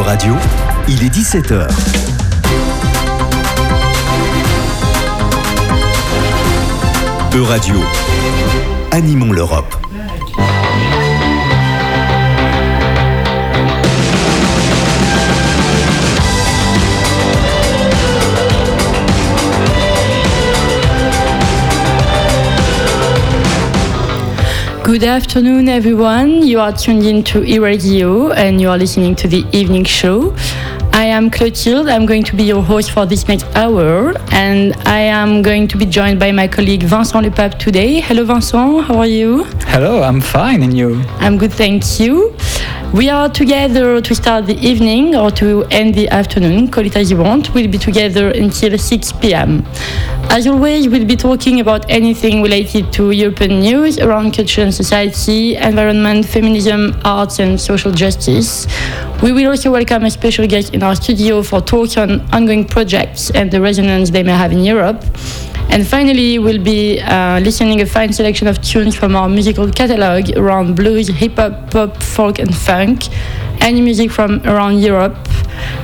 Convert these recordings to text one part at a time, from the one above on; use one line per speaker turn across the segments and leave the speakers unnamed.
Radio, il est 17h. E-Radio, animons l'Europe.
Good afternoon, everyone. You are tuned in to e-radio and you are listening to the evening show. I am Clotilde. I'm going to be your host for this next hour, and I am going to be joined by my colleague Vincent Lepape today. Hello, Vincent. How are you?
Hello, I'm fine, and you?
I'm good, thank you. We are together to start the evening or to end the afternoon, call it as you want. We'll be together until 6 p.m. As always, we'll be talking about anything related to European news around culture and society, environment, feminism, arts, and social justice. We will also welcome a special guest in our studio for talks on ongoing projects and the resonance they may have in Europe. And finally, we'll be uh, listening a fine selection of tunes from our musical catalog around blues, hip hop, pop, folk, and funk, any music from around Europe.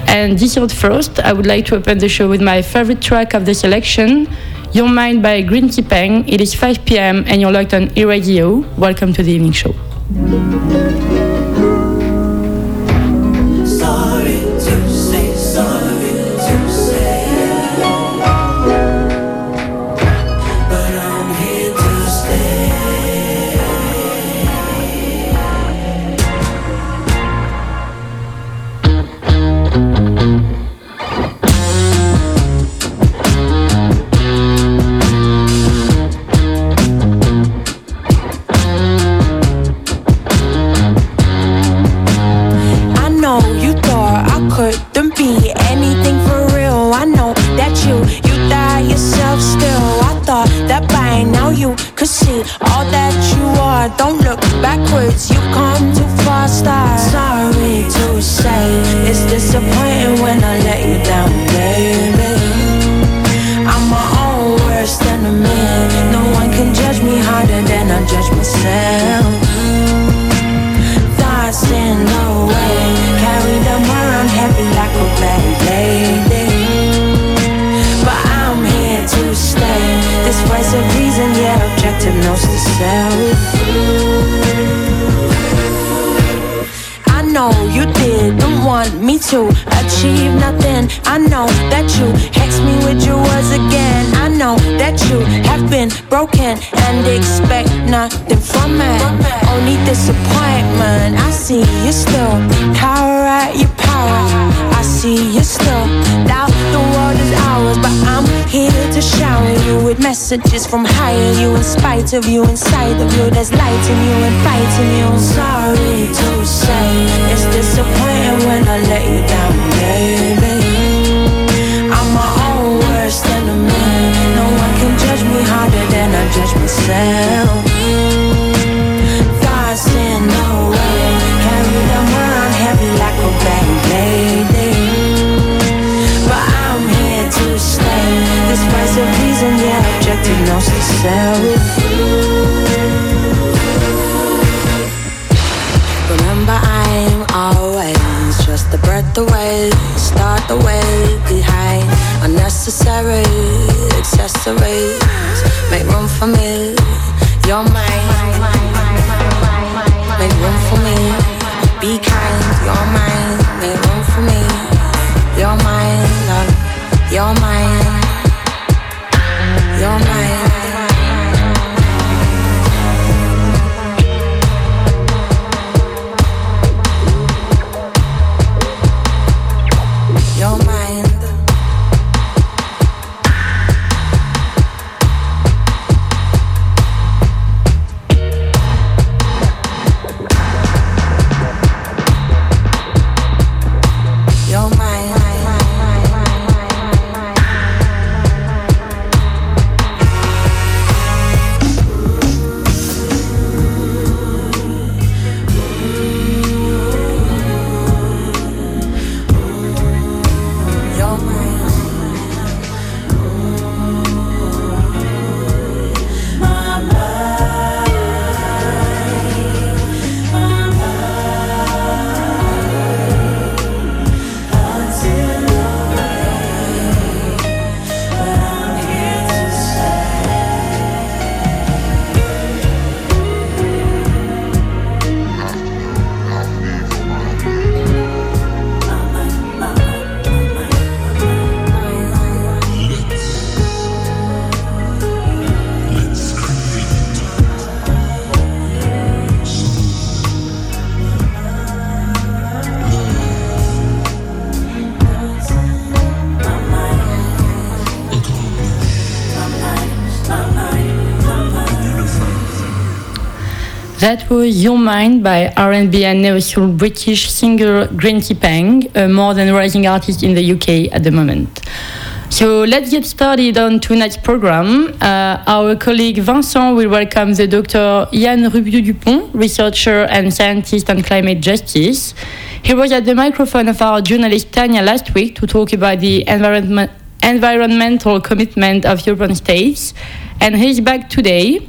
And this year first, I would like to open the show with my favorite track of the selection, Your Mind by Green Tea Peng. It is 5 p.m. and you're locked on e-radio. Welcome to the evening show.
In of you inside of you there's light in you and fighting you. I'm sorry to say it's disappointing when I let you down baby. I'm my own worst enemy. No one can judge me harder than I judge myself. Thoughts in no way carry them around heavy like a bad lady but I'm here to stay. Despite the reason yeah objective knows sell charade, accessory.
That was Your Mind by R&B and neo-soul British singer Greenty Pang, a more than rising artist in the UK at the moment. So let's get started on tonight's program. Uh, our colleague Vincent will welcome the Dr. Yann Rubiou-Dupont, researcher and scientist on climate justice. He was at the microphone of our journalist Tanya last week to talk about the environment, environmental commitment of European states, and he's back today.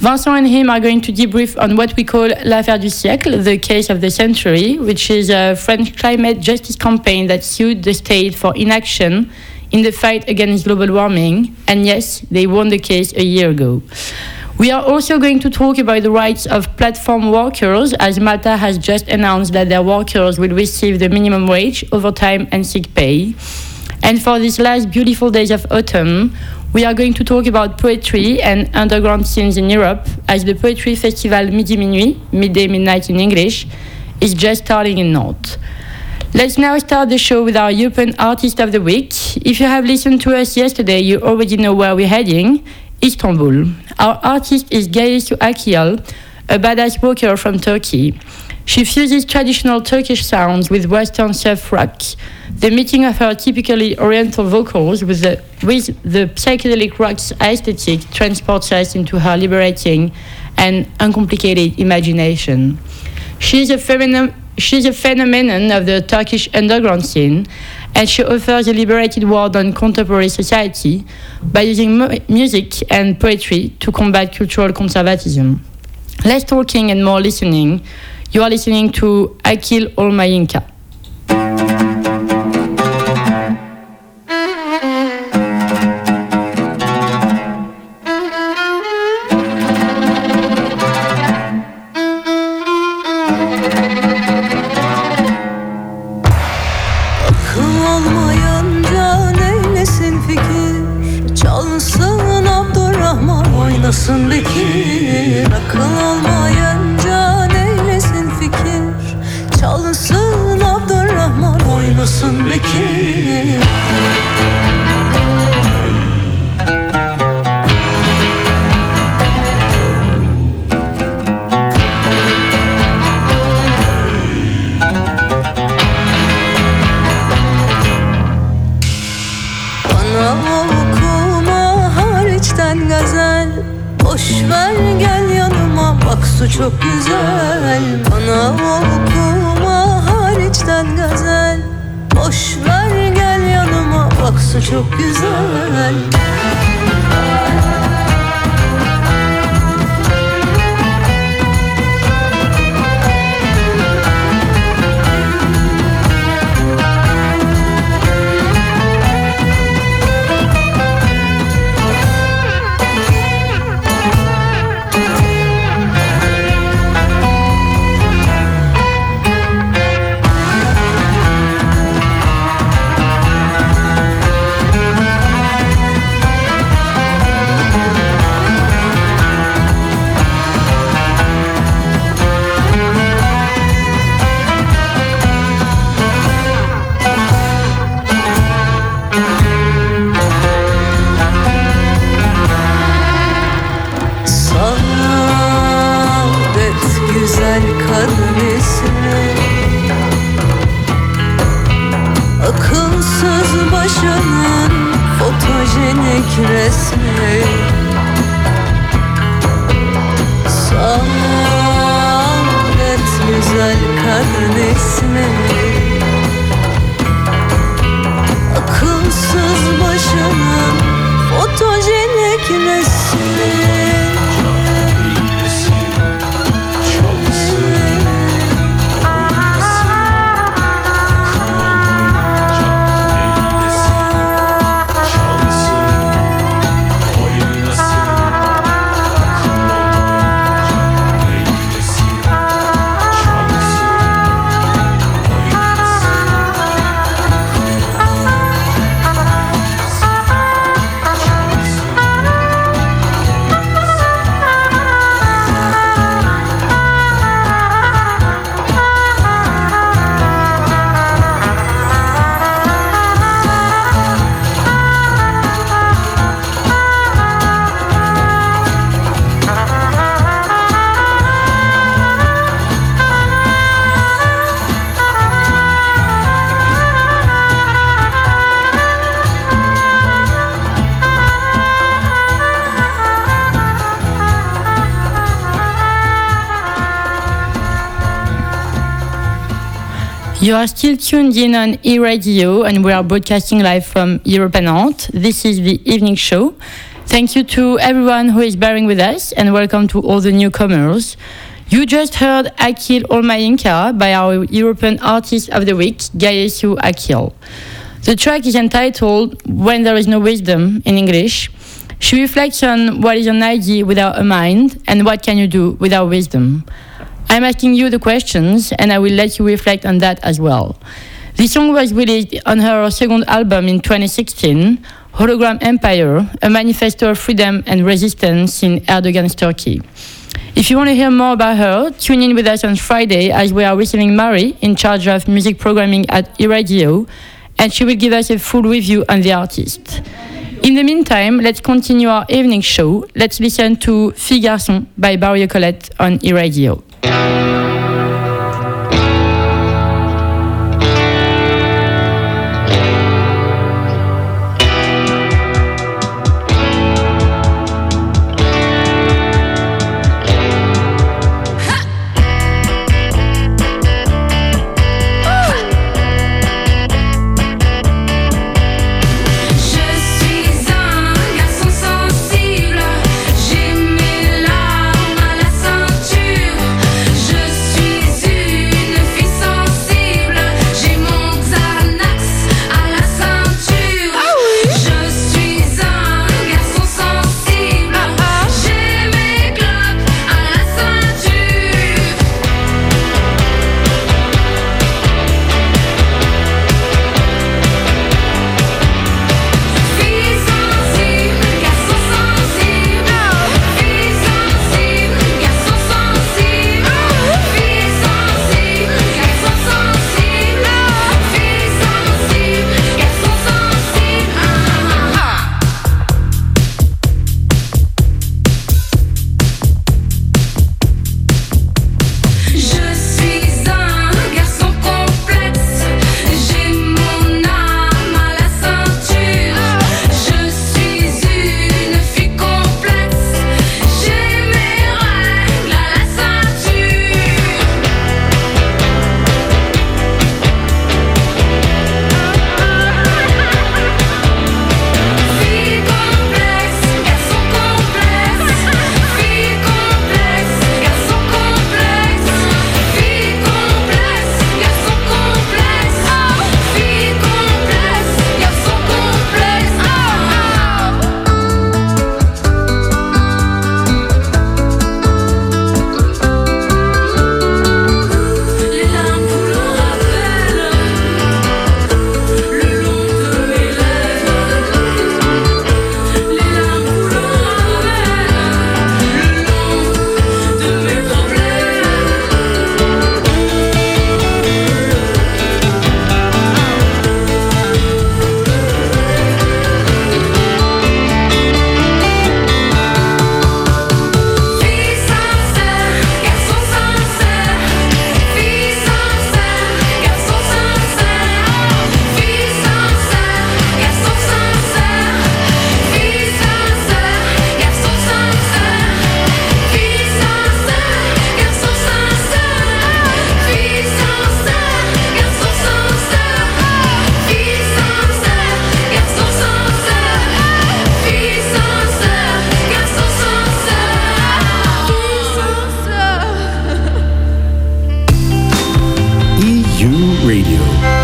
Vincent and him are going to debrief on what we call l'affaire du siècle, the case of the century, which is a French climate justice campaign that sued the state for inaction in the fight against global warming. And yes, they won the case a year ago. We are also going to talk about the rights of platform workers, as Malta has just announced that their workers will receive the minimum wage, overtime, and sick pay. And for these last beautiful days of autumn, we are going to talk about poetry and underground scenes in Europe as the Poetry Festival Midi Minuit, midday midnight in English, is just starting in Nantes. Let's now start the show with our European Artist of the Week. If you have listened to us yesterday, you already know where we're heading Istanbul. Our artist is Gayesu Akial, a badass rocker from Turkey. She fuses traditional Turkish sounds with Western surf rock. The meeting of her typically Oriental vocals with the, with the psychedelic rock's aesthetic transports us into her liberating and uncomplicated imagination. She is a, she's a phenomenon of the Turkish underground scene, and she offers a liberated world on contemporary society by using mu- music and poetry to combat cultural conservatism. Less talking and more listening. You are listening to Akil Olmayinka. You are still tuned in on e-radio and we are broadcasting live from European Ant. This is the evening show. Thank you to everyone who is bearing with us and welcome to all the newcomers. You just heard Akil Olmayinka by our European Artist of the Week, Gayesu Akil. The track is entitled When There Is No Wisdom in English. She reflects on what is an idea without a mind and what can you do without wisdom. I'm asking you the questions and I will let you reflect on that as well. This song was released on her second album in 2016, Hologram Empire, a manifesto of freedom and resistance in Erdogan's Turkey. If you want to hear more about her, tune in with us on Friday as we are receiving Mari in charge of music programming at iRadio, and she will give us a full review on the artist. In the meantime, let's continue our evening show. Let's listen to Fille Garçon by Barry Colette on eRadio.
Bye.
U Radio.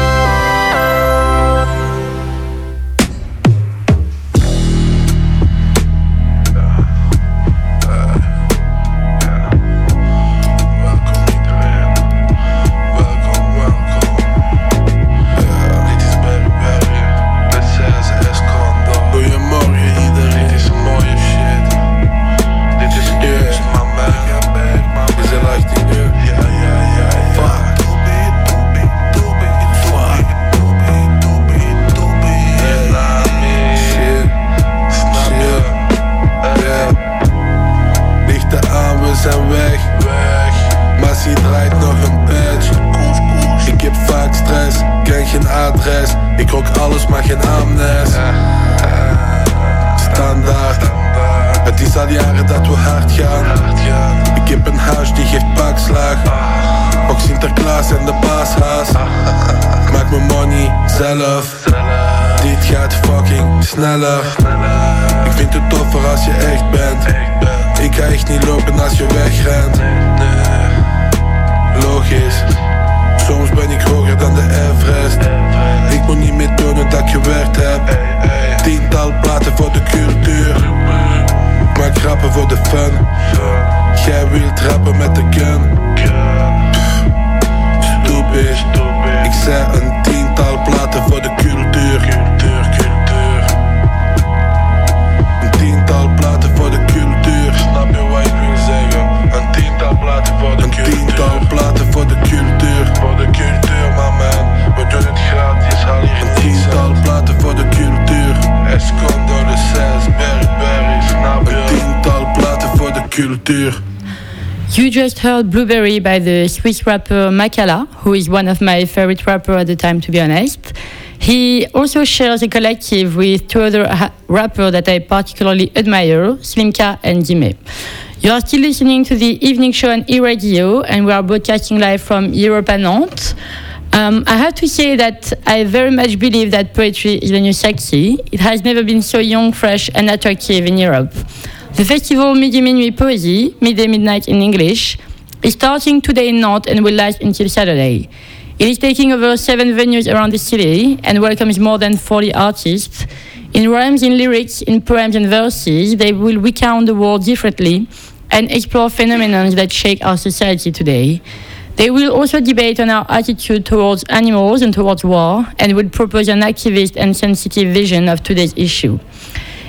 Cultuur.
You just heard Blueberry by the Swiss rapper Makala, who is one of my favorite rappers at the time, to be honest. He also shares a collective with two other rappers that I particularly admire, Slimka and Dime. You are still listening to the evening show on e-radio, and we are broadcasting live from Europe and Nantes. Um, I have to say that I very much believe that poetry is the new sexy. It has never been so young, fresh, and attractive in Europe. The festival Midi Minuit Poesy, Midday Midnight in English, is starting today in Nantes and will last until Saturday. It is taking over seven venues around the city and welcomes more than 40 artists. In rhymes, in lyrics, in poems and verses, they will recount the world differently and explore phenomena that shake our society today. They will also debate on our attitude towards animals and towards war and will propose an activist and sensitive vision of today's issue.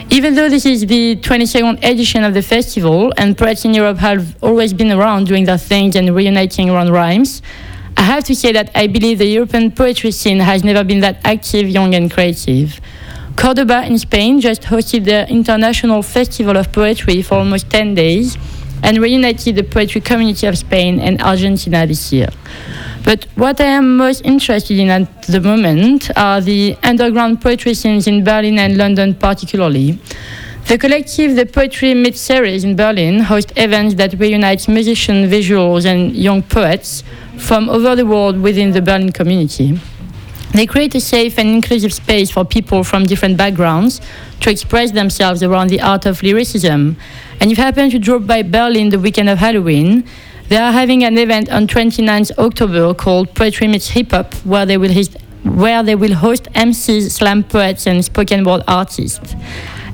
Even though this is the 22nd edition of the festival and poets in Europe have always been around doing their things and reuniting around rhymes, I have to say that I believe the European poetry scene has never been that active, young, and creative. Cordoba in Spain just hosted the International Festival of Poetry for almost 10 days and reunited the poetry community of Spain and Argentina this year. But what I am most interested in at the moment are the underground poetry scenes in Berlin and London, particularly. The collective The Poetry Mid Series in Berlin hosts events that reunite musicians, visuals, and young poets from over the world within the Berlin community. They create a safe and inclusive space for people from different backgrounds to express themselves around the art of lyricism. And if you happen to drop by Berlin the weekend of Halloween, they are having an event on 29th October called Poetry Meets Hip Hop, where they will host, where they will host MCs, slam poets, and spoken word artists.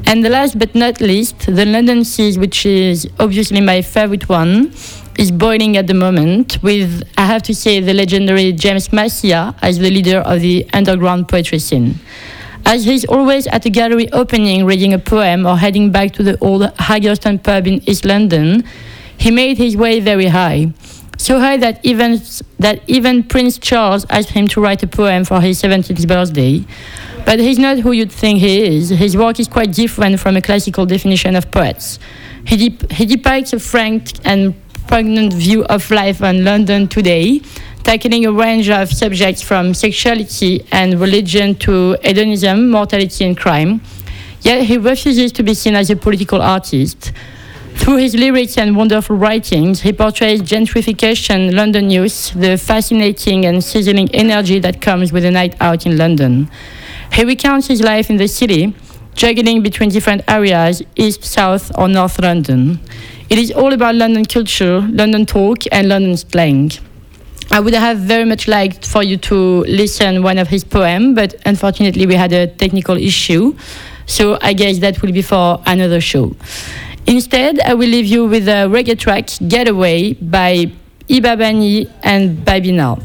And the last but not least, the London Seas, which is obviously my favorite one, is boiling at the moment with, I have to say, the legendary James Massia as the leader of the underground poetry scene. As he's always at a gallery opening reading a poem or heading back to the old Haggerston pub in East London, he made his way very high. So high that even, that even Prince Charles asked him to write a poem for his 17th birthday. But he's not who you'd think he is. His work is quite different from a classical definition of poets. He, dep- he depicts a frank and pregnant view of life in London today, tackling a range of subjects from sexuality and religion to hedonism, mortality, and crime. Yet he refuses to be seen as a political artist. Through his lyrics and wonderful writings, he portrays gentrification, London youth, the fascinating and sizzling energy that comes with a night out in London. He recounts his life in the city, juggling between different areas, east, south, or north London. It is all about London culture, London talk, and London slang. I would have very much liked for you to listen one of his poems, but unfortunately we had a technical issue, so I guess that will be for another show. Instead, I will leave you with a reggae track, Getaway, by Ibabani and Babina.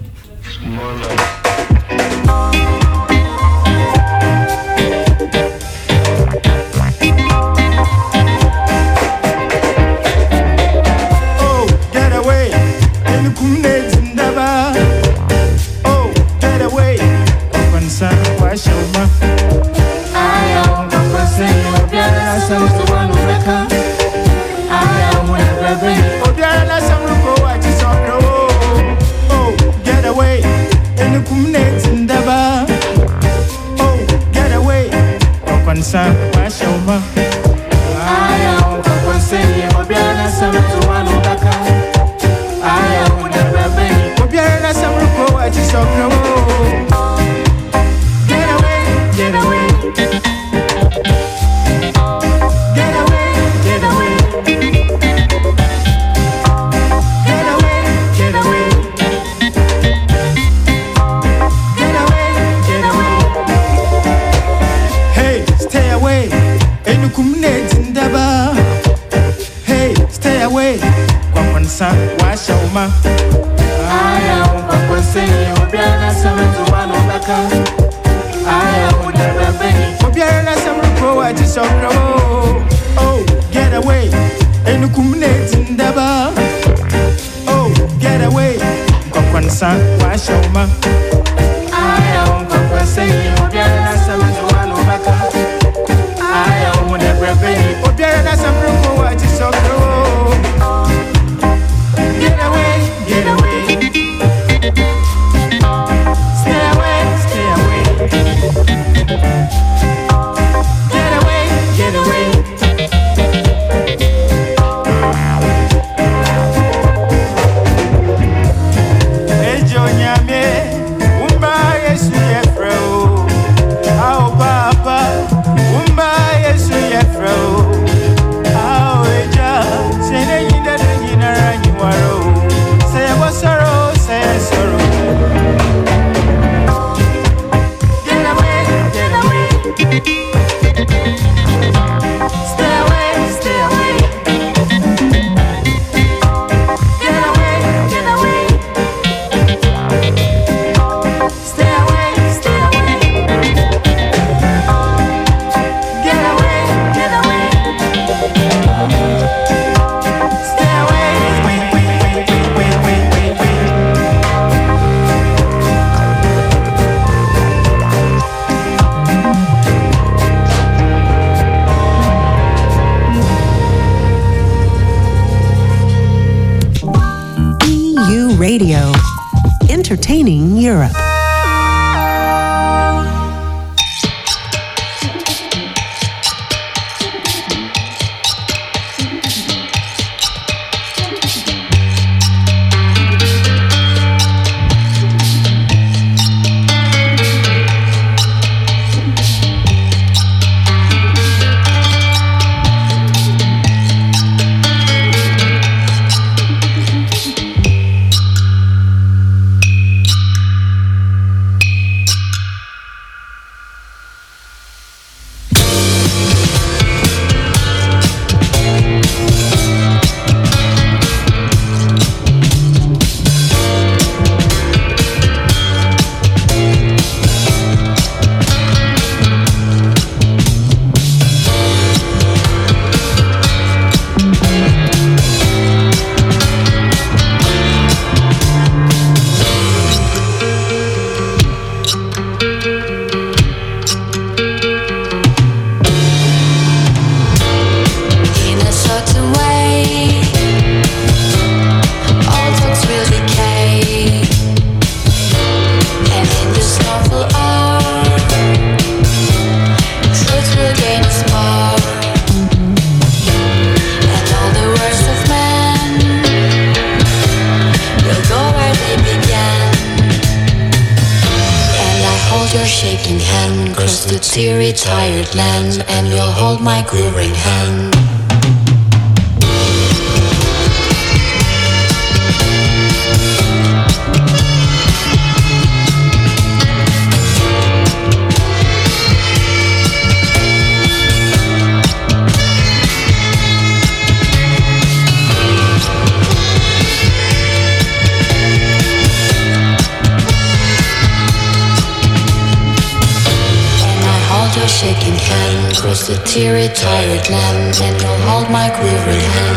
and you'll hold my quivering hand. teary, tired land, and you'll hold my quivering hand.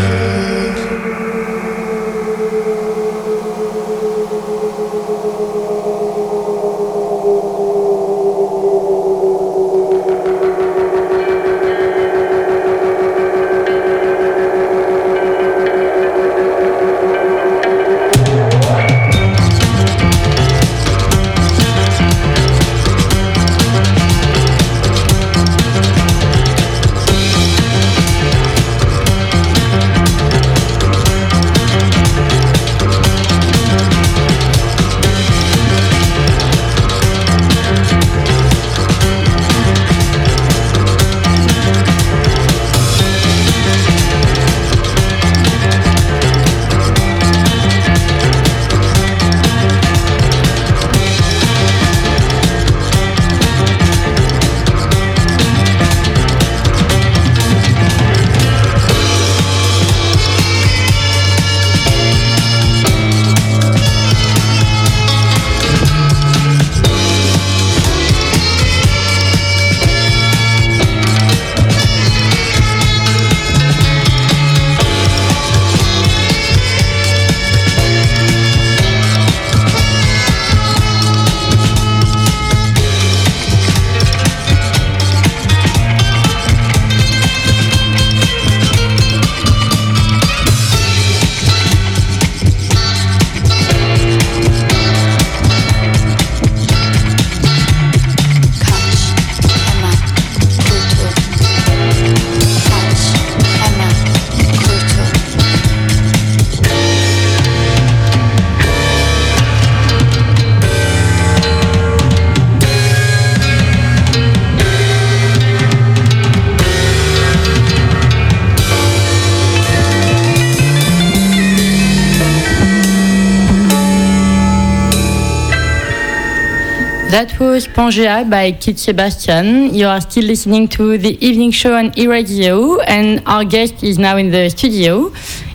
Was Pangea by Kit Sebastian. You are still listening to the evening show on e-radio, and our guest is now in the studio.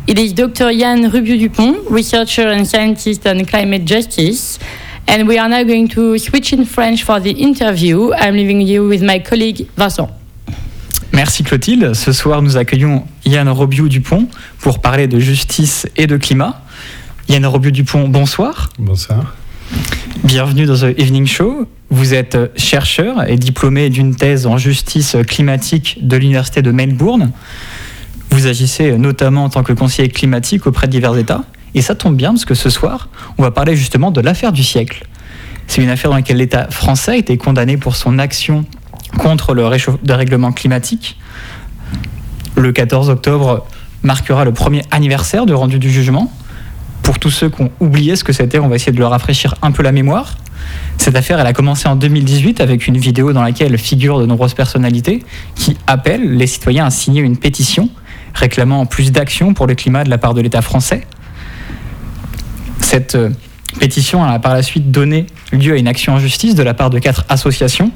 It is Dr. Yann Rubieu-Dupont, researcher and scientist on climate justice. And we are now going to switch in French for the interview. I'm leaving you with my colleague Vincent.
Merci Clotilde. Ce soir, nous accueillons Yann Robiou-Dupont pour parler de justice et de climat. Yann Robiou-Dupont, bonsoir.
Bonsoir.
Bienvenue dans The Evening Show. Vous êtes chercheur et diplômé d'une thèse en justice climatique de l'Université de Melbourne. Vous agissez notamment en tant que conseiller climatique auprès de divers États. Et ça tombe bien parce que ce soir, on va parler justement de l'affaire du siècle. C'est une affaire dans laquelle l'État français a été condamné pour son action contre le dérèglement climatique. Le 14 octobre marquera le premier anniversaire de rendu du jugement. Pour tous ceux qui ont oublié ce que c'était, on va essayer de leur rafraîchir un peu la mémoire. Cette affaire, a commencé en 2018 avec une vidéo dans laquelle figurent de nombreuses personnalités qui appellent les citoyens à signer une pétition réclamant plus d'action pour le climat de la part de l'État français. Cette euh, pétition a par la suite donné lieu à une action en justice de la part de quatre associations,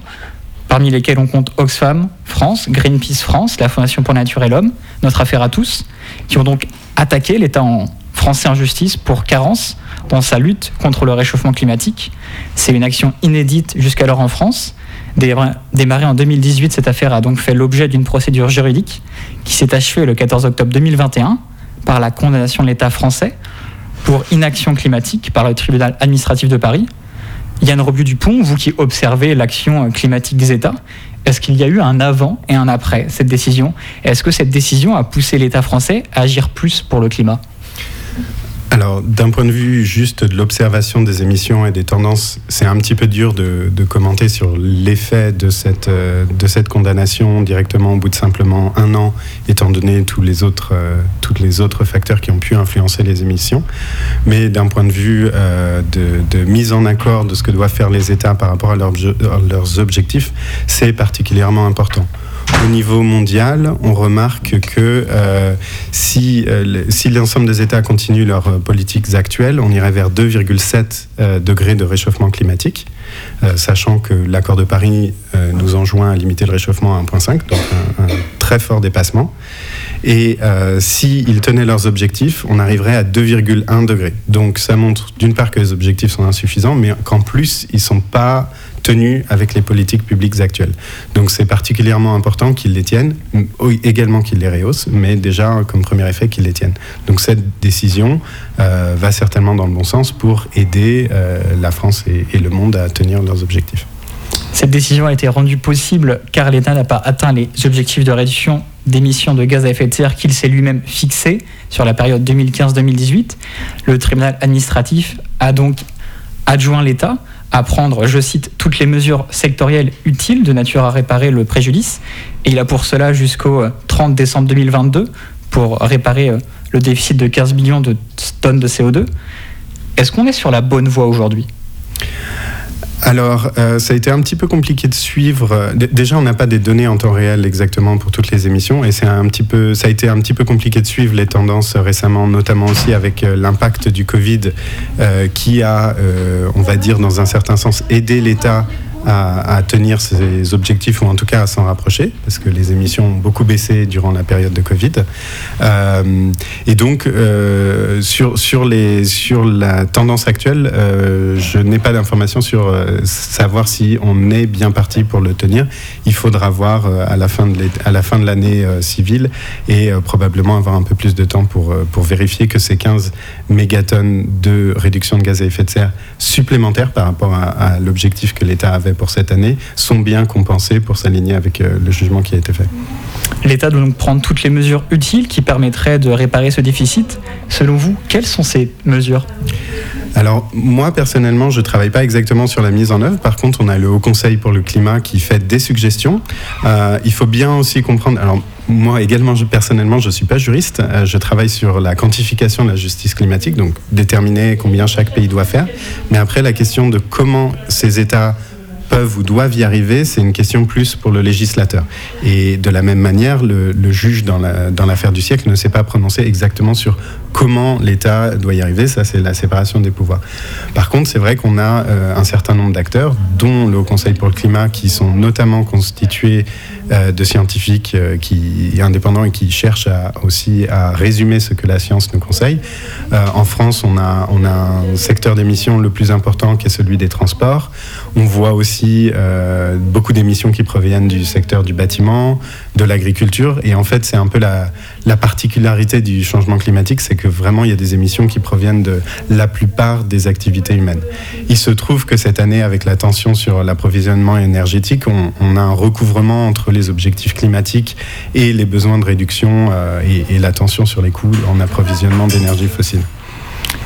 parmi lesquelles on compte Oxfam France, Greenpeace France, la Fondation pour la Nature et l'Homme, Notre Affaire à tous, qui ont donc attaqué l'État en français en justice pour carence dans sa lutte contre le réchauffement climatique. C'est une action inédite jusqu'alors en France. Démarrée en 2018, cette affaire a donc fait l'objet d'une procédure juridique qui s'est achevée le 14 octobre 2021 par la condamnation de l'État français pour inaction climatique par le tribunal administratif de Paris. Yann Robu-Dupont, vous qui observez l'action climatique des États, est-ce qu'il y a eu un avant et un après cette décision? Est-ce que cette décision a poussé l'État français à agir plus pour le climat?
Alors, d'un point de vue juste de l'observation des émissions et des tendances, c'est un petit peu dur de, commenter sur l'effet de cette, euh, de cette condamnation directement au bout de simplement un an, étant donné tous les autres, euh, les autres facteurs qui ont pu influencer les émissions. Mais d'un point de vue euh, de, de, mise en accord de ce que doivent faire les États par rapport à leurs objectifs, c'est particulièrement important au niveau mondial, on remarque que euh, si, euh, si l'ensemble des États continuent leurs euh, politiques actuelles, on irait vers 2,7 degrés de réchauffement climatique, sachant que l'accord de Paris nous enjoint à limiter le réchauffement à 1,5, donc un, très fort dépassement. Et s'ils tenaient leurs objectifs, on arriverait à 2,1 degrés. Donc ça montre d'une part que les objectifs sont insuffisants, mais qu'en plus, ils ne sont pas tenus avec les politiques publiques actuelles. Donc c'est particulièrement important qu'ils les tiennent, également qu'ils les rehaussent, mais déjà comme premier effet qu'ils les tiennent. Donc cette décision euh, va certainement dans le bon sens pour aider euh, la France et, et le monde à tenir leurs objectifs.
Cette décision a été rendue possible car l'État n'a pas atteint les objectifs de réduction d'émissions de gaz à effet de serre qu'il s'est lui-même fixé sur la période 2015-2018. Le tribunal administratif a donc adjoint l'État à prendre, je cite, toutes les mesures sectorielles utiles de nature à réparer le préjudice. Et il a pour cela jusqu'au 30 décembre 2022 pour réparer euh, le déficit de 15 millions de tonnes de CO2. Est-ce qu'on est sur la bonne voie aujourd'hui?
Alors, euh, ça a été un petit peu compliqué de suivre. déjà, on n'a pas des données en temps réel exactement pour toutes les émissions, et c'est un petit peu, ça a été un petit peu compliqué de suivre les tendances récemment, notamment aussi avec euh, l'impact du Covid, euh, qui a, on va dire, dans un certain sens, aidé l'État à, tenir ses objectifs ou en tout cas à s'en rapprocher parce que les émissions ont beaucoup baissé durant la période de Covid. Euh, et donc euh, sur, sur, les, sur la tendance actuelle, euh, je n'ai pas d'informations sur savoir si on est bien parti pour le tenir. Il faudra voir à la fin de l'année civile et probablement avoir un peu plus de temps pour, pour vérifier que ces 15 mégatonnes de réduction de gaz à effet de serre supplémentaires par rapport à l'objectif que l'État avait pour cette année sont bien compensés pour s'aligner avec euh, le jugement qui a été fait.
L'État doit donc prendre toutes les mesures utiles qui permettraient de réparer ce déficit. Selon vous, quelles sont ces mesures?
Alors moi personnellement, je ne travaille pas exactement sur la mise en œuvre. Par contre, on a le Haut Conseil pour le climat qui fait des suggestions. Euh, il faut bien aussi comprendre. Alors moi également, je, personnellement, je ne suis pas juriste. Euh, je travaille sur la quantification de la justice climatique, donc déterminer combien chaque pays doit faire. Mais après, la question de comment ces États peuvent ou doivent y arriver, c'est une question plus pour le législateur. Et de la même manière, le, juge dans la- dans l'affaire du siècle ne s'est pas prononcé exactement sur comment l'État doit y arriver. Ça, c'est la séparation des pouvoirs. Par contre, c'est vrai qu'on a euh, un certain nombre d'acteurs, dont le Haut Conseil pour le climat, qui sont notamment constitués de scientifiques euh, qui, indépendants et qui cherchent à- aussi à résumer ce que la science nous conseille. Euh, en France, on a, on a un secteur d'émissions le plus important qui est celui des transports. On voit aussi euh, beaucoup d'émissions qui proviennent du secteur du bâtiment, de l'agriculture. Et en fait, c'est un peu la, la particularité du changement climatique, c'est que vraiment, il y a des émissions qui proviennent de la plupart des activités humaines. Il se trouve que cette année, avec la tension sur l'approvisionnement énergétique, on, on a un recouvrement entre les objectifs climatiques et les besoins de réduction euh, et, et la tension sur les coûts en approvisionnement d'énergie fossile.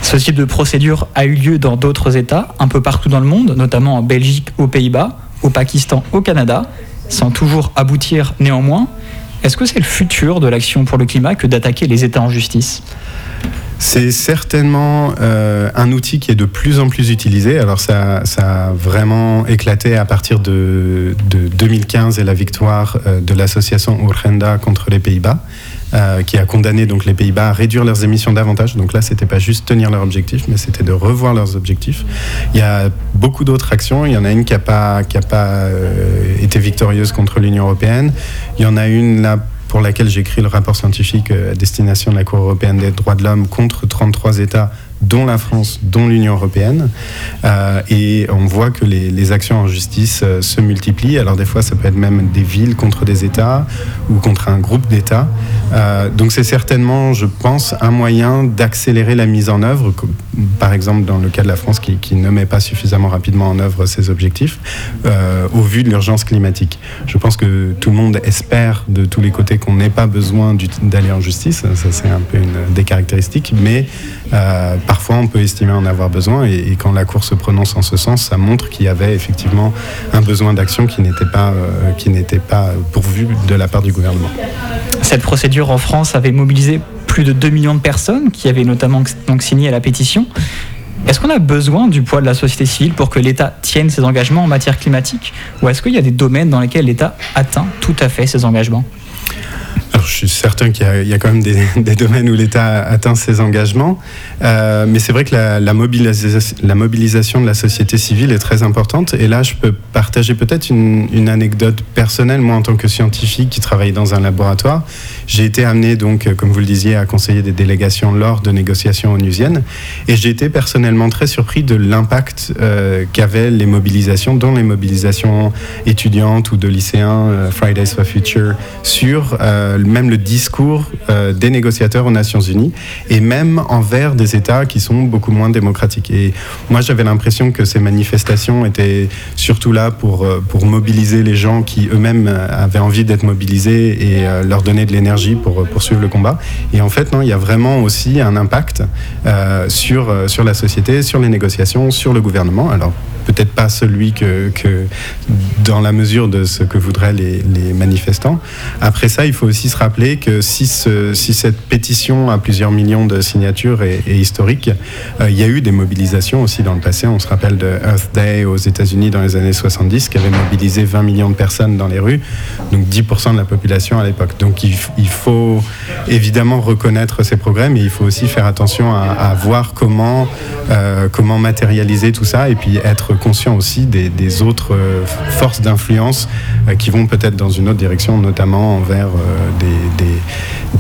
Ce type de procédure a eu lieu dans d'autres États, un peu partout dans le monde, notamment en Belgique, aux Pays-Bas, au Pakistan, au Canada, sans toujours aboutir néanmoins. Est-ce que c'est le futur de l'action pour le climat que d'attaquer les États en justice?
C'est certainement euh, un outil qui est de plus en plus utilisé. Alors ça, ça a vraiment éclaté à partir de, de 2015 et la victoire euh, de l'association Urgenda contre les Pays-Bas, euh, qui a condamné donc les Pays-Bas à réduire leurs émissions davantage. Donc là, c'était pas juste tenir leurs objectifs, mais c'était de revoir leurs objectifs. Il y a beaucoup d'autres actions. Il y en a une qui n'a pas, qui a pas euh, été victorieuse contre l'Union européenne. Il y en a une là pour laquelle j'écris le rapport scientifique euh, à destination de la Cour européenne des droits de l'homme contre 33 États, dont la France, dont l'Union européenne. Euh, et on voit que les, actions en justice euh, se multiplient. Alors des fois, ça peut être même des villes contre des États ou contre un groupe d'États. Euh, donc c'est certainement, je pense, un moyen d'accélérer la mise en œuvre, par exemple dans le cas de la France qui, ne met pas suffisamment rapidement en œuvre ses objectifs, au vu de l'urgence climatique. Je pense que tout le monde espère de tous les côtés qu'on n'ait pas besoin d'aller en justice, ça c'est un peu une des caractéristiques, mais parfois on peut estimer en avoir besoin et, quand la Cour se prononce en ce sens, ça montre qu'il y avait effectivement un besoin d'action qui n'était pas, euh, pas pourvu de la part du gouvernement.
Cette procédure en France avait mobilisé plus de 2 millions de personnes qui avaient notamment donc signé à la pétition. Est-ce qu'on a besoin du poids de la société civile pour que l'État tienne ses engagements en matière climatique? Ou est-ce qu'il y a des domaines dans lesquels l'État atteint tout à fait ses engagements?
Alors, je suis certain qu'il y, y a quand même des, des domaines où l'État atteint ses engagements, Euh, mais c'est vrai que la, la mobilisa- la mobilisation de la société civile est très importante. Et là, je peux partager peut-être une, une anecdote personnelle. Moi, en tant que scientifique qui travaille dans un laboratoire, j'ai été amené, donc, euh, comme vous le disiez, à conseiller des délégations lors de négociations onusiennes. Et j'ai été personnellement très surpris de l'impact euh, qu'avaient les mobilisations, dont les mobilisations étudiantes ou de lycéens, euh, Fridays for Future, sur euh, même le discours des négociateurs aux Nations Unies et même envers des États qui sont beaucoup moins démocratiques. Et moi, j'avais l'impression que ces manifestations étaient surtout là pour, pour mobiliser les gens qui eux-mêmes avaient envie d'être mobilisés et leur donner de l'énergie pour poursuivre le combat. Et en fait, non, il y a vraiment aussi un impact euh, sur, euh, sur la société, sur les négociations, sur le gouvernement. Alors, peut-être pas celui que, que dans la mesure de ce que voudraient les, manifestants. Après ça, il faut aussi se rappeler que si, ce- si cette pétition à plusieurs millions de signatures est, est historique, euh, il y a eu des mobilisations aussi dans le passé. On se rappelle de Earth Day aux États-Unis dans les années 70 qui avait mobilisé 20 millions de personnes dans les rues, donc 10% de la population à l'époque. Donc il, il faut évidemment reconnaître ces progrès, mais il faut aussi faire attention à, voir comment, euh, comment matérialiser tout ça et puis être conscient aussi des, autres euh, forces d'influence euh, qui vont peut-être dans une autre direction, notamment envers des-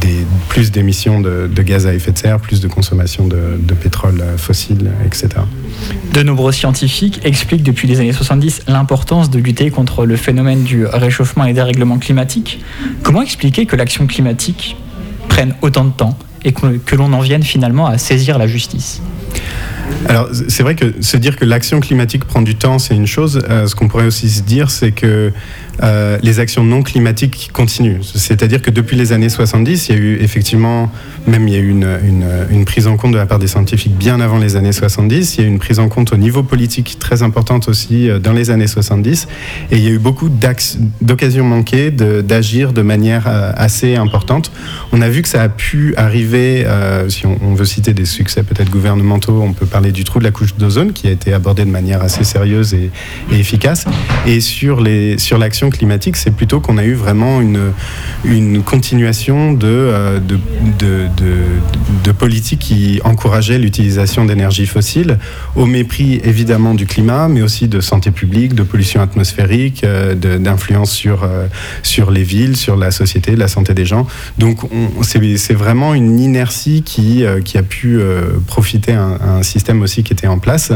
des- plus d'émissions de, de gaz à effet de serre, plus de consommation de, de pétrole fossile, etc.
De nombreux scientifiques expliquent depuis les années 70 l'importance de lutter contre le phénomène du réchauffement et des règlements climatiques. Comment expliquer que l'action climatique prenne autant de temps et que, que l'on en vienne finalement à saisir la justice?
Alors, c'est vrai que se dire que l'action climatique prend du temps, c'est une chose. Euh, ce qu'on pourrait aussi se dire, c'est que euh, les actions non climatiques continuent. C'est-à-dire que depuis les années 70, il y a eu effectivement, même il y a eu une, prise en compte de la part des scientifiques bien avant les années 70. Il y a eu une prise en compte au niveau politique très importante aussi euh, dans les années 70. Et il y a eu beaucoup d'occasions manquées d'agir de, manière euh, assez importante. On a vu que ça a pu arriver, si on, veut citer des succès peut-être gouvernementaux, on peut parler du trou de la couche d'ozone qui a été abordé de manière assez sérieuse et, efficace. Et sur les sur climatique, c'est plutôt qu'on a eu vraiment une une continuation de euh, de, de, de, de politiques qui encourageaient l'utilisation d'énergie fossile au mépris évidemment du climat, mais aussi de santé publique, de pollution atmosphérique, euh, d'influence sur euh, sur les villes, sur la société, la santé des gens. Donc on- c'est vraiment une inertie qui qui a pu profiter à un, système aussi qui était en place.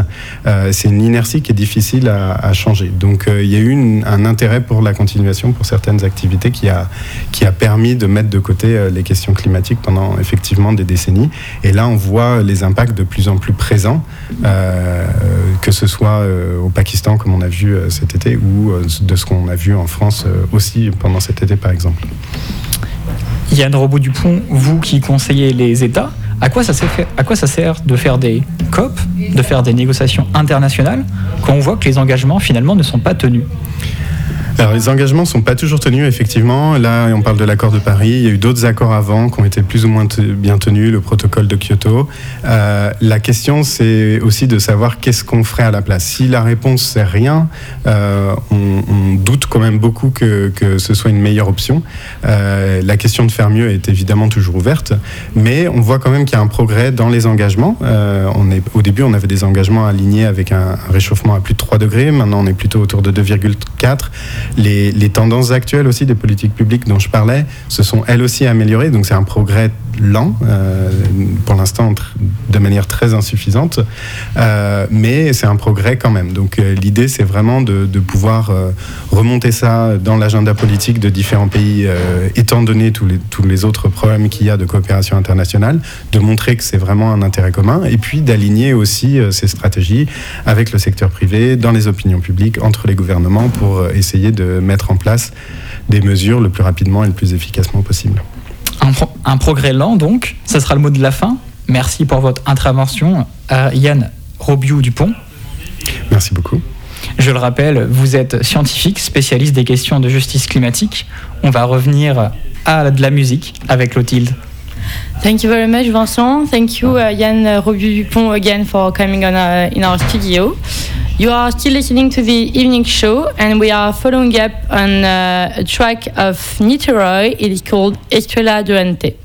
C'est une inertie qui est difficile à, changer. Donc il y a eu un intérêt pour la continuation pour certaines activités qui a qui a permis de mettre de côté euh, les questions climatiques pendant effectivement des décennies. Et là on voit les impacts de plus en plus présents, euh, que ce soit euh, au Pakistan comme on a vu cet été ou de ce qu'on a vu en France aussi pendant cet été par exemple.
Yann Robot-Dupont, vous qui conseillez les États, à quoi, ça sert, à quoi ça sert de faire des COP, de faire des négociations internationales, quand on voit que les engagements finalement ne sont pas tenus?
Alors les engagements sont pas toujours tenus effectivement. Là on parle de l'accord de Paris. Il y a eu d'autres accords avant qui ont été plus ou moins bien tenus, le protocole de Kyoto. Euh, la question c'est aussi de savoir qu'est-ce qu'on ferait à la place. Si la réponse c'est rien, euh, on, on doute quand même beaucoup que, que ce soit une meilleure option. Euh, la question de faire mieux est évidemment toujours ouverte, mais on voit quand même qu'il y a un progrès dans les engagements. Euh, on est, au début on avait des engagements alignés avec un, un réchauffement à plus de 3 degrés. Maintenant on est plutôt autour de 2,4 les, tendances actuelles aussi des politiques publiques dont je parlais se sont elles aussi améliorées. Donc c'est un progrès lent, euh, pour l'instant de manière très insuffisante, Euh, mais c'est un progrès quand même. Donc euh, l'idée c'est vraiment de, pouvoir remonter ça dans l'agenda politique de différents pays, étant donné tous les, tous les autres problèmes qu'il y a de coopération internationale, de montrer que c'est vraiment un intérêt commun, et puis d'aligner aussi ces stratégies avec le secteur privé, dans les opinions publiques, entre les gouvernements, pour essayer de mettre en place des mesures le plus rapidement et le plus efficacement possible.
Un, pro- un progrès lent donc, ça sera le mot de la fin. Merci pour votre intervention à Yann Robiou-Dupont.
Merci beaucoup.
Je le rappelle, vous êtes scientifique, spécialiste des questions de justice climatique. On va revenir à de la musique avec Clotilde.
Thank you very much, Vincent. Thank you, uh, Yann Robu-Dupont, again for coming on uh, in our studio. You are still listening to the evening show, and we are following up on uh, a track of Niterói. It is called Estrella Durante.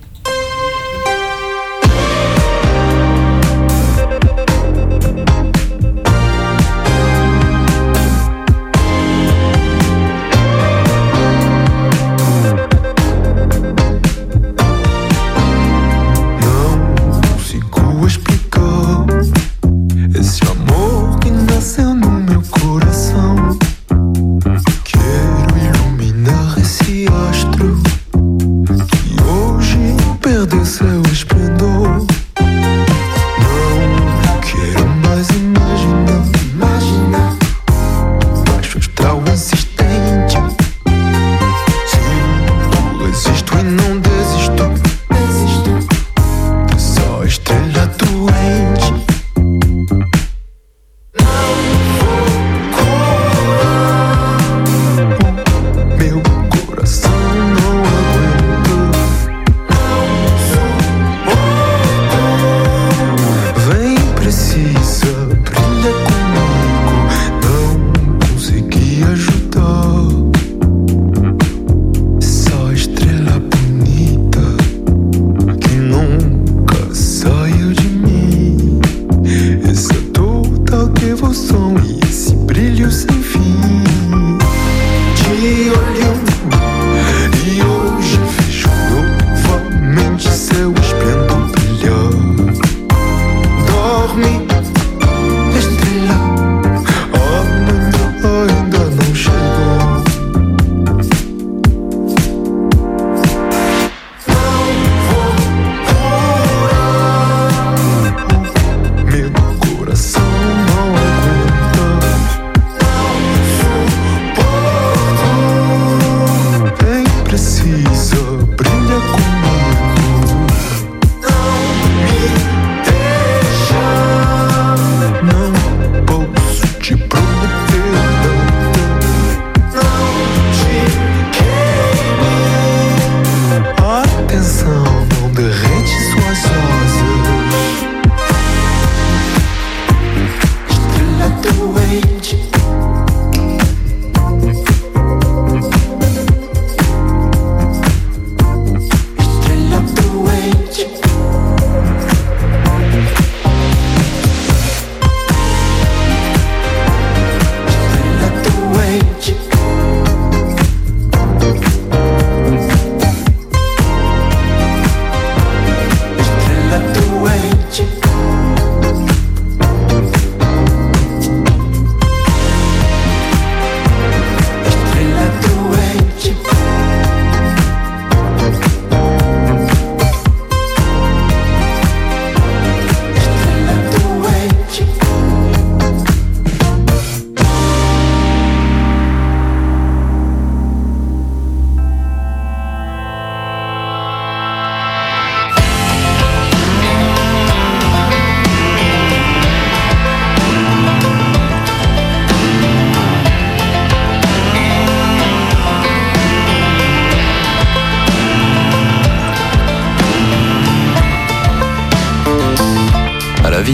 som e esse brilho sem fim. De olho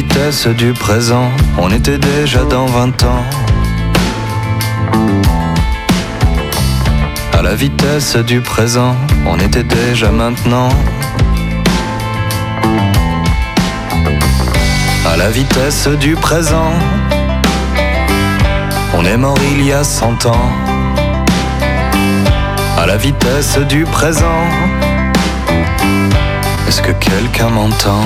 vitesse du présent, on était déjà dans 20 ans. À la vitesse du présent, on était déjà maintenant. À la vitesse du présent, on est mort il y a 100 ans. À la vitesse du présent, est-ce que quelqu'un m'entend?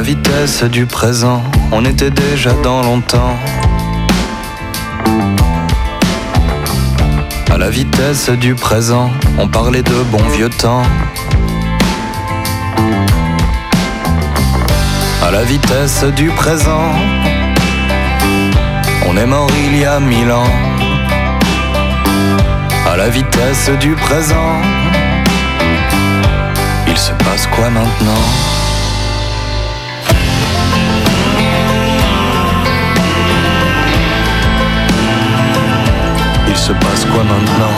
La vitesse du présent, on était déjà dans longtemps. À la vitesse du présent, on parlait de bons vieux temps. À la vitesse du présent, on est mort il y a mille ans. À la vitesse du présent, il se passe quoi maintenant? Se passe quoi maintenant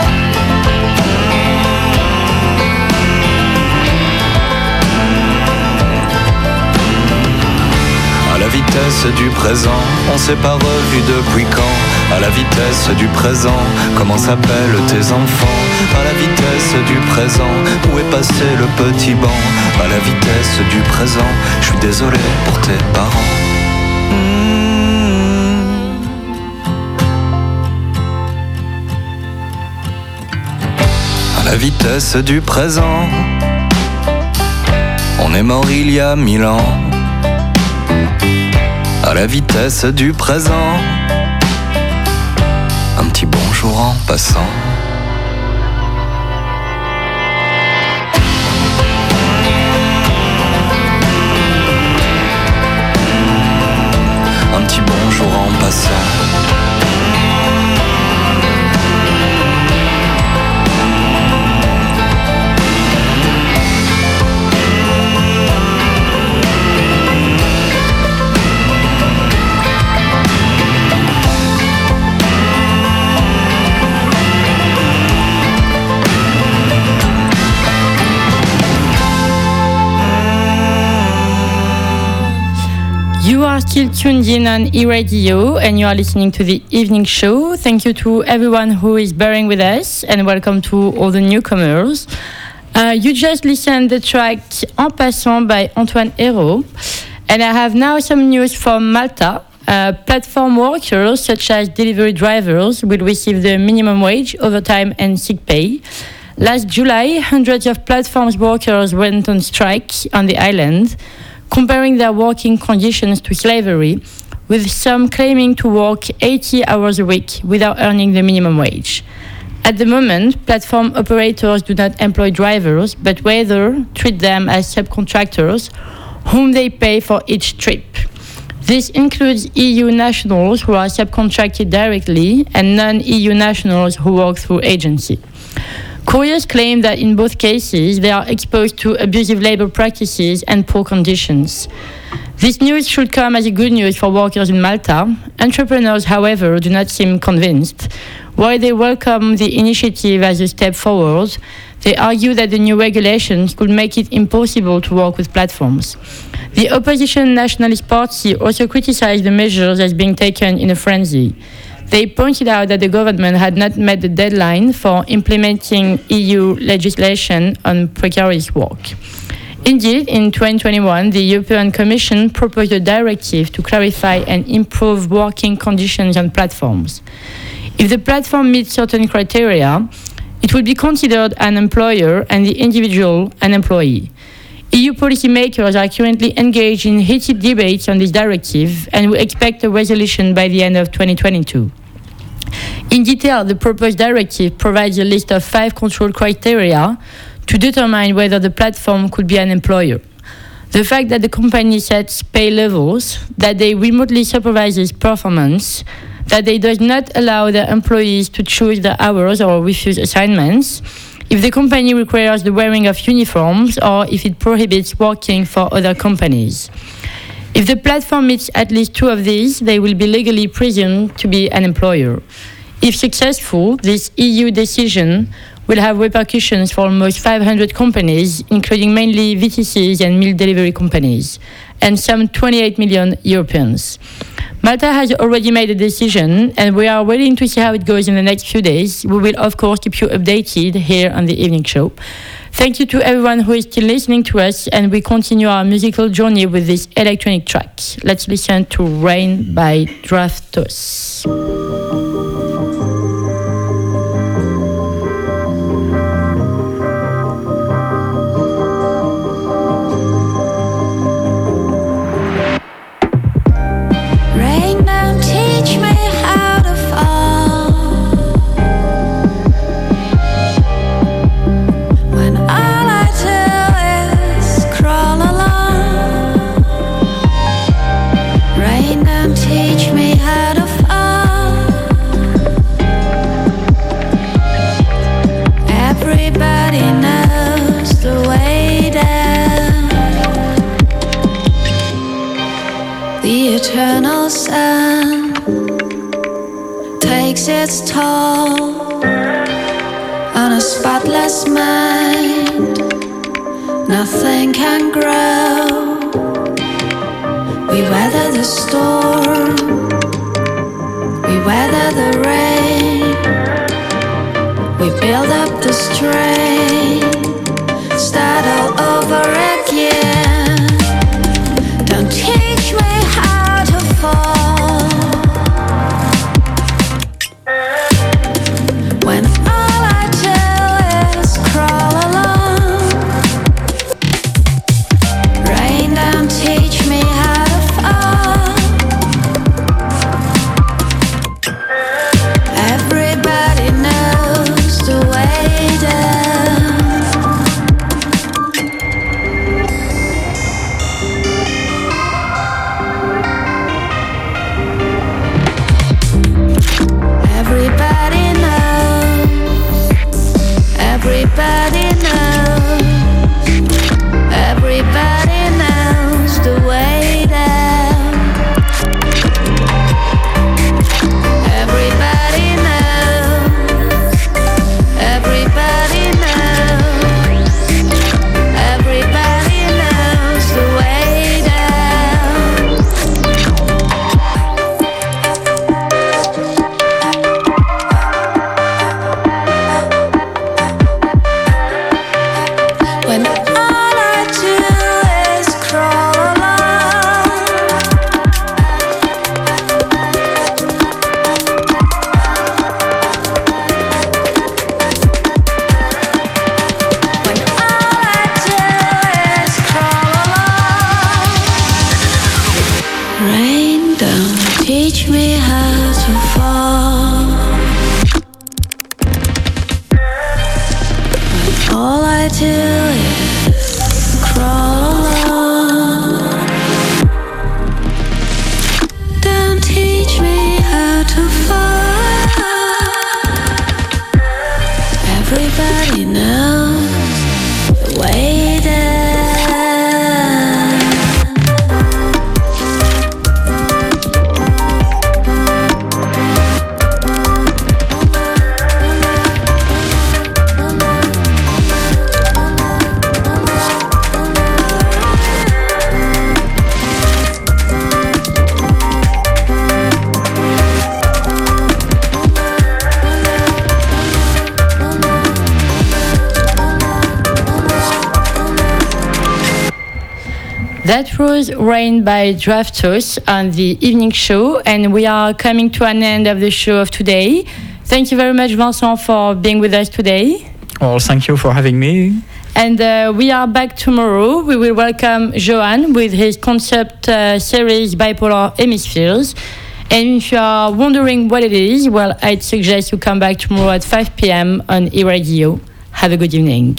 À la vitesse du présent, on s'est pas revu depuis quand À la vitesse du présent, comment s'appellent tes enfants À la vitesse du présent, où est passé le petit banc À la vitesse du présent, je suis désolé pour tes parents. La vitesse du présent, on est mort il y a mille ans. À la vitesse du présent, un petit bonjour en passant.
Still tuned in on e-radio and you are listening to the evening show. Thank you to everyone who is bearing with us and welcome to all the newcomers. Uh, you just listened to the track En Passant by Antoine Hérault. And I have now some news from Malta. Uh, platform workers such as delivery drivers will receive the minimum wage, overtime and sick pay. Last July, hundreds of platform workers went on strike on the island comparing their working conditions to slavery, with some claiming to work 80 hours a week without earning the minimum wage. At the moment, platform operators do not employ drivers, but rather treat them as subcontractors whom they pay for each trip. This includes EU nationals who are subcontracted directly and non EU nationals who work through agency. Couriers claim that in both cases they are exposed to abusive labor practices and poor conditions. This news should come as a good news for workers in Malta. Entrepreneurs, however, do not seem convinced. While they welcome the initiative as a step forward, they argue that the new regulations could make it impossible to work with platforms. The opposition Nationalist Party also criticized the measures as being taken in a frenzy. They pointed out that the government had not met the deadline for implementing EU legislation on precarious work. Indeed, in 2021, the European Commission proposed a directive to clarify and improve working conditions on platforms. If the platform meets certain criteria, it will be considered an employer and the individual an employee. EU policymakers are currently engaged in heated debates on this directive, and we expect a resolution by the end of 2022. In detail, the proposed directive provides a list of five control criteria to determine whether the platform could be an employer. The fact that the company sets pay levels, that they remotely supervises performance, that they does not allow their employees to choose their hours or refuse assignments, if the company requires the wearing of uniforms or if it prohibits working for other companies. If the platform meets at least two of these, they will be legally presumed to be an employer. If successful, this EU decision will have repercussions for almost 500 companies, including mainly VTCs and meal delivery companies, and some 28 million Europeans. Malta has already made a decision, and we are waiting to see how it goes in the next few days. We will, of course, keep you updated here on the evening show. Thank you to everyone who is still listening to us, and we continue our musical journey with this electronic track. Let's listen to Rain by Draftos.
Mind. Nothing can grow. We weather the storm, we weather the rain, we build up the strength, start all over again.
That was Rain by Draftos on the evening show, and we are coming to an end of the show of today. Thank you very much, Vincent, for being with us today.
Well, thank you for having me.
And uh, we are back tomorrow. We will welcome Johan with his concept uh, series Bipolar Hemispheres. And if you are wondering what it is, well, I'd suggest you come back tomorrow at 5 p.m. on eRadio. Have a good evening.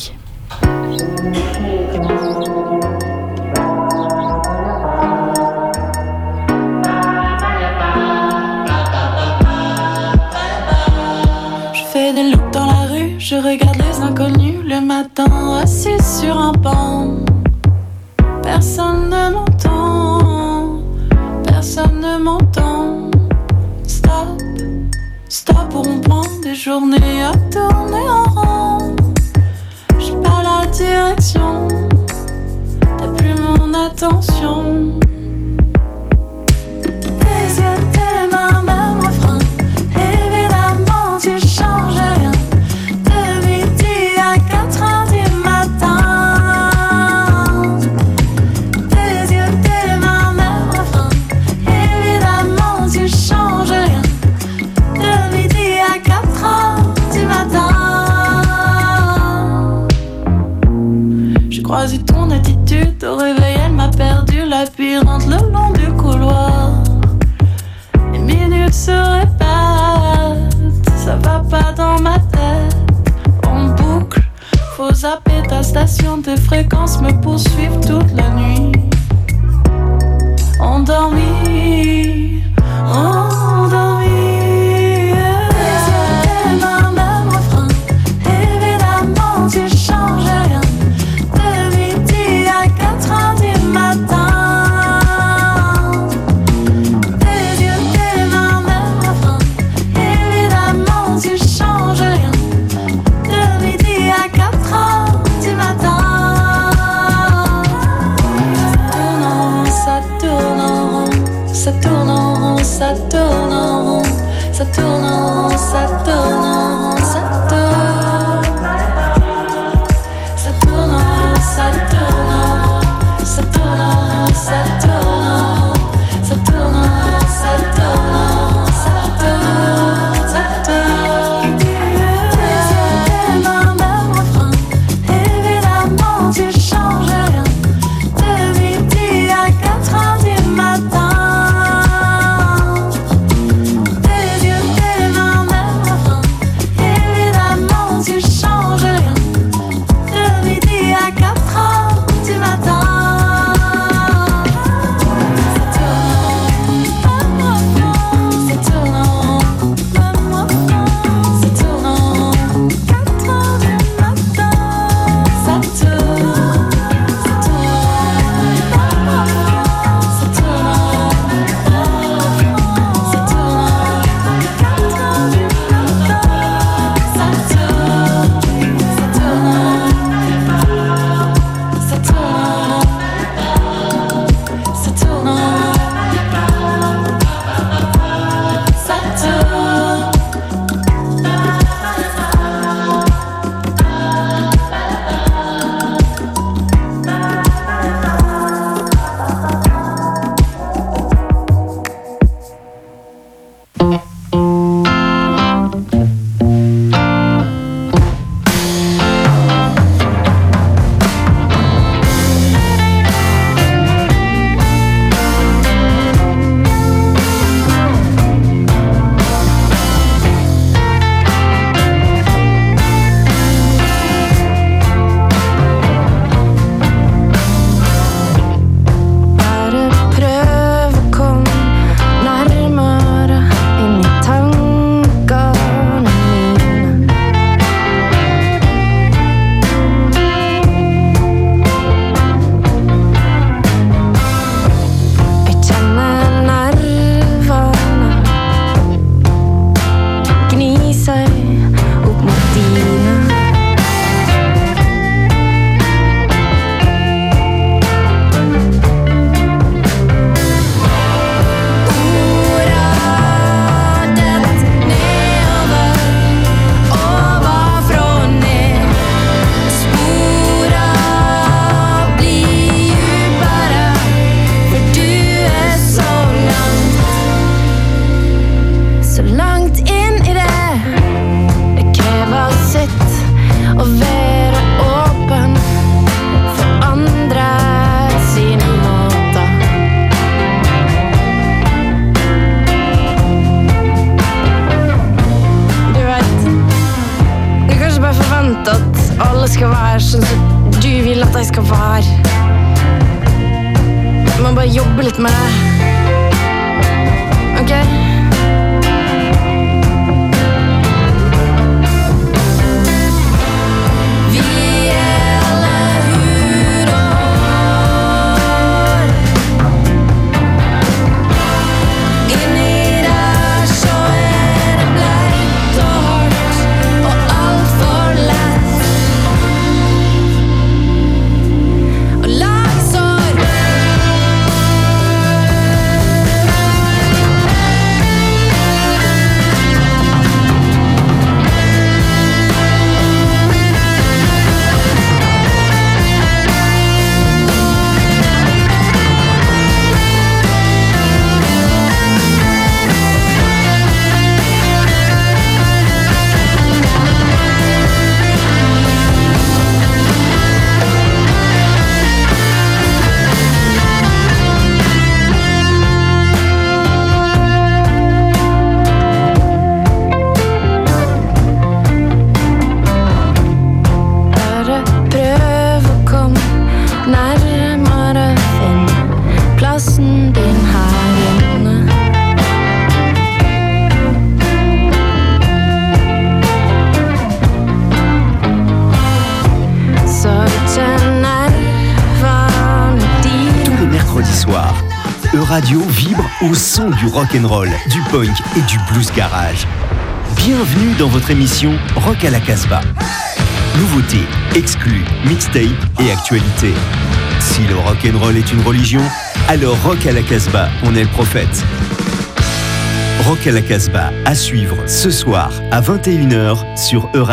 Je regarde les inconnus le matin, assis sur un banc. Personne ne m'entend, personne ne m'entend. Stop, stop, pour on prend des journées à tourner en rond. J'ai pas la direction, t'as plus mon attention. zapper ta station, tes fréquences me poursuivent toute la nuit.
Okay. Rock and roll, du punk et du blues garage. Bienvenue dans votre émission Rock à la Casbah. Nouveautés, exclus, mixtape et actualité. Si le rock and roll est une religion, alors Rock à la Casbah, on est le prophète. Rock à la Casbah à suivre ce soir à 21h sur Euradio.